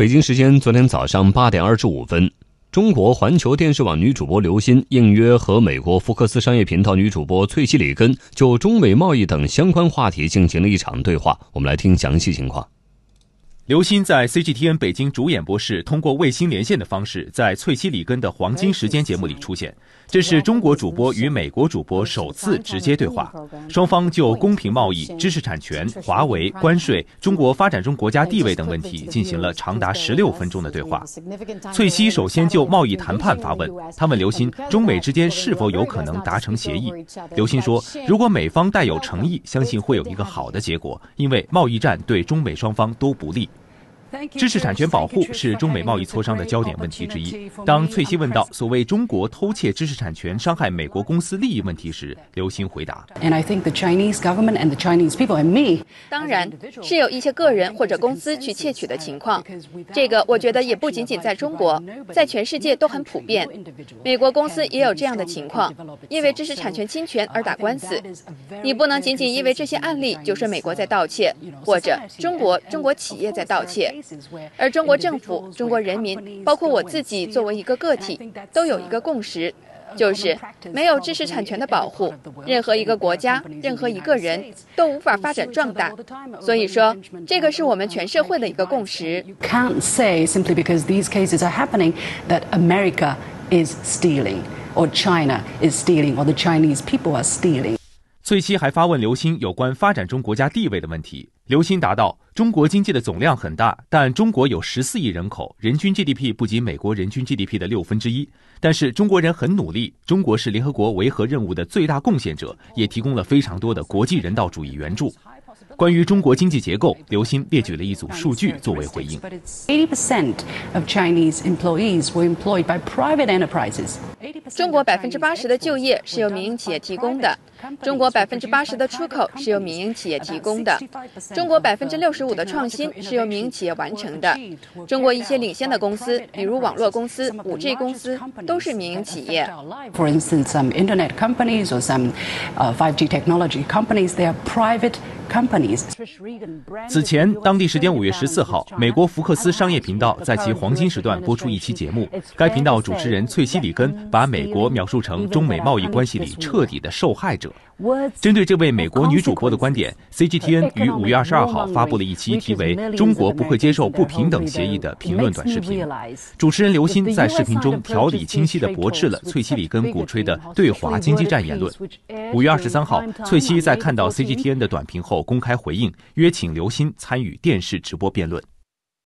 北京时间昨天早上八点二十五分，中国环球电视网女主播刘欣应约和美国福克斯商业频道女主播翠西里根就中美贸易等相关话题进行了一场对话。我们来听详细情况。刘鑫在 CGTN 北京主演播室通过卫星连线的方式，在翠西里根的黄金时间节目里出现。这是中国主播与美国主播首次直接对话，双方就公平贸易、知识产权、华为、关税、中国发展中国家地位等问题进行了长达十六分钟的对话。翠西首先就贸易谈判发问，他问刘鑫，中美之间是否有可能达成协议？刘鑫说，如果美方带有诚意，相信会有一个好的结果，因为贸易战对中美双方都不利。知识产权保护是中美贸易磋商的焦点问题之一。当翠西问到所谓中国偷窃知识产权伤害美国公司利益问题时，刘鑫回答：“当然是有一些个人或者公司去窃取的情况，这个我觉得也不仅仅在中国，在全世界都很普遍。美国公司也有这样的情况，因为知识产权侵权而打官司。你不能仅仅因为这些案例就说美国在盗窃，或者中国中国企业在盗窃。”而中国政府、中国人民，包括我自己作为一个个体，都有一个共识，就是没有知识产权的保护，任何一个国家、任何一个人都无法发展壮大。所以说，这个是我们全社会的一个共识。Can't say simply because these cases are happening that America is stealing, or China is stealing, or the Chinese people are stealing. 翠西还发问刘鑫有关发展中国家地位的问题。刘鑫答道：“中国经济的总量很大，但中国有十四亿人口，人均 GDP 不及美国人均 GDP 的六分之一。但是中国人很努力，中国是联合国维和任务的最大贡献者，也提供了非常多的国际人道主义援助。”关于中国经济结构，刘鑫列举了一组数据作为回应。中国百分之八十的就业是由民营企业提供的，中国百分之八十的出口是由民营企业提供的，中国百分之六十五的创新是由民营企业完成的。中国一些领先的公司，比如网络公司、五 G 公司，都是民营企业。For instance, some internet companies or some 5G technology companies, they are private. companies. 此前，当地时间五月十四号，美国福克斯商业频道在其黄金时段播出一期节目。该频道主持人翠西里根把美国描述成中美贸易关系里彻底的受害者。针对这位美国女主播的观点，CGTN 于五月二十二号发布了一期题为《中国不会接受不平等协议》的评论短视频。主持人刘鑫在视频中条理清晰地驳斥了翠西里根鼓吹的对华经济战言论。五月二十三号，翠西在看到 CGTN 的短评后。公开回应，约请刘鑫参与电视直播辩论。